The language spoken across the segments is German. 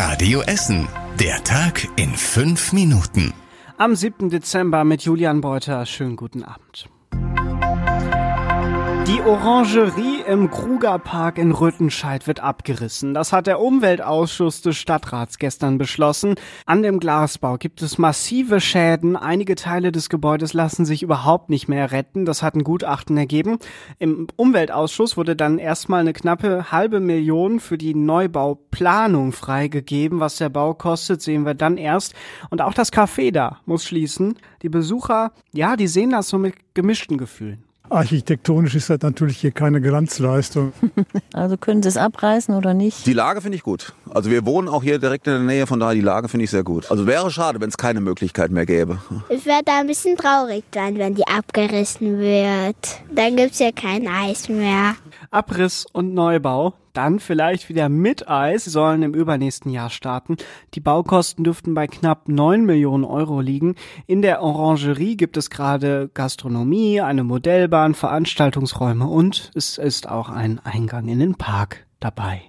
Radio Essen. Der Tag in fünf Minuten. Am 7. Dezember mit Julian Beuter. Schönen guten Abend. Die Orangerie im Krugerpark in Rüttenscheid wird abgerissen. Das hat der Umweltausschuss des Stadtrats gestern beschlossen. An dem Glasbau gibt es massive Schäden. Einige Teile des Gebäudes lassen sich überhaupt nicht mehr retten. Das hat ein Gutachten ergeben. Im Umweltausschuss wurde dann erstmal eine knappe halbe Million für die Neubauplanung freigegeben. Was der Bau kostet, sehen wir dann erst. Und auch das Café da muss schließen. Die Besucher, ja, die sehen das so mit gemischten Gefühlen. Architektonisch ist das natürlich hier keine Glanzleistung. Also können Sie es abreißen oder nicht? Die Lage finde ich gut. Also wir wohnen auch hier direkt in der Nähe, von daher die Lage finde ich sehr gut. Also wäre schade, wenn es keine Möglichkeit mehr gäbe. Ich werde ein bisschen traurig sein, wenn die abgerissen wird. Dann gibt es ja kein Eis mehr. Abriss und Neubau, dann vielleicht wieder mit Eis, Sie sollen im übernächsten Jahr starten. Die Baukosten dürften bei knapp 9 Millionen Euro liegen. In der Orangerie gibt es gerade Gastronomie, eine Modellbahn, Veranstaltungsräume und es ist auch ein Eingang in den Park dabei.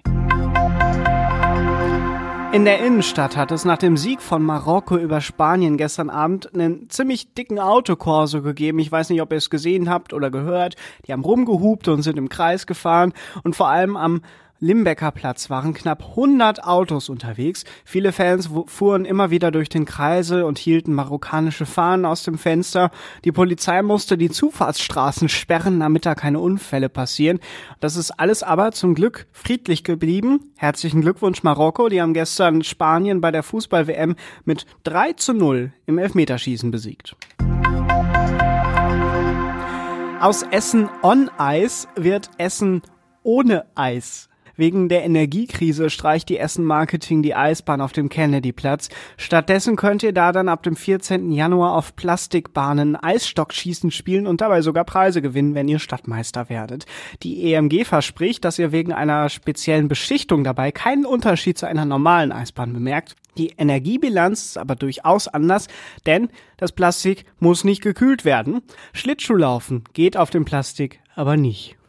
In der Innenstadt hat es nach dem Sieg von Marokko über Spanien gestern Abend einen ziemlich dicken Autokorso gegeben. Ich weiß nicht, ob ihr es gesehen habt oder gehört. Die haben rumgehupt und sind im Kreis gefahren und vor allem am Limbecker Platz waren knapp 100 Autos unterwegs. Viele Fans fuhren immer wieder durch den Kreisel und hielten marokkanische Fahnen aus dem Fenster. Die Polizei musste die Zufahrtsstraßen sperren, damit da keine Unfälle passieren. Das ist alles aber zum Glück friedlich geblieben. Herzlichen Glückwunsch Marokko. Die haben gestern Spanien bei der Fußball-WM mit 3 zu 0 im Elfmeterschießen besiegt. Aus Essen on Eis wird Essen ohne Eis. Wegen der Energiekrise streicht die Essen Marketing die Eisbahn auf dem Kennedyplatz. Stattdessen könnt ihr da dann ab dem 14. Januar auf Plastikbahnen Eisstockschießen spielen und dabei sogar Preise gewinnen, wenn ihr Stadtmeister werdet. Die EMG verspricht, dass ihr wegen einer speziellen Beschichtung dabei keinen Unterschied zu einer normalen Eisbahn bemerkt. Die Energiebilanz ist aber durchaus anders, denn das Plastik muss nicht gekühlt werden. Schlittschuhlaufen geht auf dem Plastik aber nicht.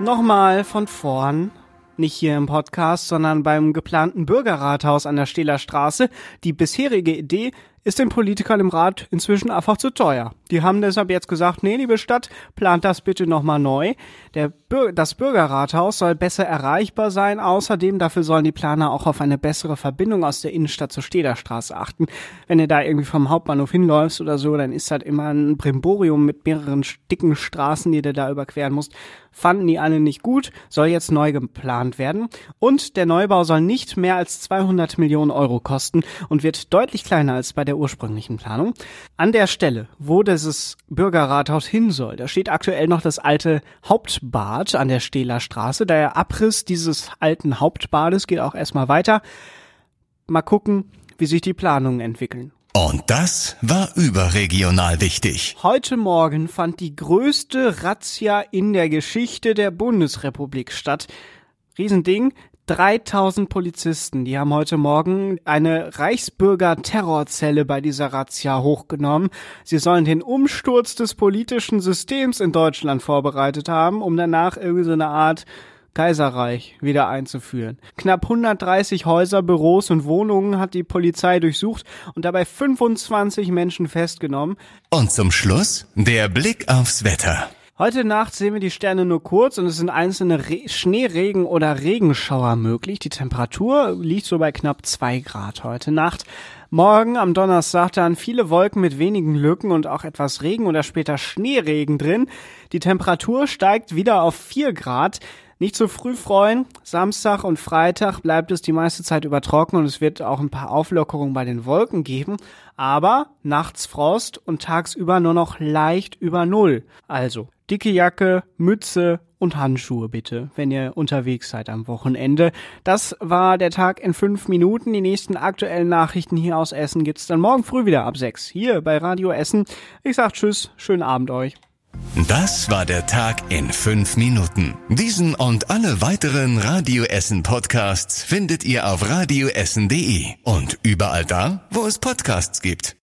Nochmal von vorn. Nicht hier im Podcast, sondern beim geplanten Bürgerrathaus an der Stehler Straße. Die bisherige Idee ist den Politikern im Rat inzwischen einfach zu teuer. Die haben deshalb jetzt gesagt, nee, liebe Stadt, plant das bitte nochmal neu. Der das Bürgerrathaus soll besser erreichbar sein. Außerdem, dafür sollen die Planer auch auf eine bessere Verbindung aus der Innenstadt zur Stederstraße achten. Wenn du da irgendwie vom Hauptbahnhof hinläufst oder so, dann ist das immer ein Brimborium mit mehreren dicken Straßen, die du da überqueren musst. Fanden die alle nicht gut, soll jetzt neu geplant werden. Und der Neubau soll nicht mehr als 200 Millionen Euro kosten und wird deutlich kleiner als bei der ursprünglichen Planung. An der Stelle, wo dieses Bürgerrathaus hin soll, da steht aktuell noch das alte Hauptbad an der Stehler Straße. Der Abriss dieses alten Hauptbades geht auch erstmal weiter. Mal gucken, wie sich die Planungen entwickeln. Und das war überregional wichtig. Heute Morgen fand die größte Razzia in der Geschichte der Bundesrepublik statt. Riesending. 3000 Polizisten, die haben heute Morgen eine Reichsbürger-Terrorzelle bei dieser Razzia hochgenommen. Sie sollen den Umsturz des politischen Systems in Deutschland vorbereitet haben, um danach irgendwie so eine Art Kaiserreich wieder einzuführen. Knapp 130 Häuser, Büros und Wohnungen hat die Polizei durchsucht und dabei 25 Menschen festgenommen. Und zum Schluss der Blick aufs Wetter. Heute Nacht sehen wir die Sterne nur kurz und es sind einzelne Re Schneeregen oder Regenschauer möglich. Die Temperatur liegt so bei knapp zwei Grad heute Nacht. Morgen am Donnerstag dann viele Wolken mit wenigen Lücken und auch etwas Regen oder später Schneeregen drin. Die Temperatur steigt wieder auf vier Grad. Nicht zu früh freuen. Samstag und Freitag bleibt es die meiste Zeit übertrocken und es wird auch ein paar Auflockerungen bei den Wolken geben. Aber nachts Frost und tagsüber nur noch leicht über Null. Also dicke Jacke, Mütze und Handschuhe bitte, wenn ihr unterwegs seid am Wochenende. Das war der Tag in fünf Minuten. Die nächsten aktuellen Nachrichten hier aus Essen gibt's dann morgen früh wieder ab sechs hier bei Radio Essen. Ich sag Tschüss, schönen Abend euch. Das war der Tag in fünf Minuten. Diesen und alle weiteren Radio Essen Podcasts findet ihr auf radioessen.de und überall da, wo es Podcasts gibt.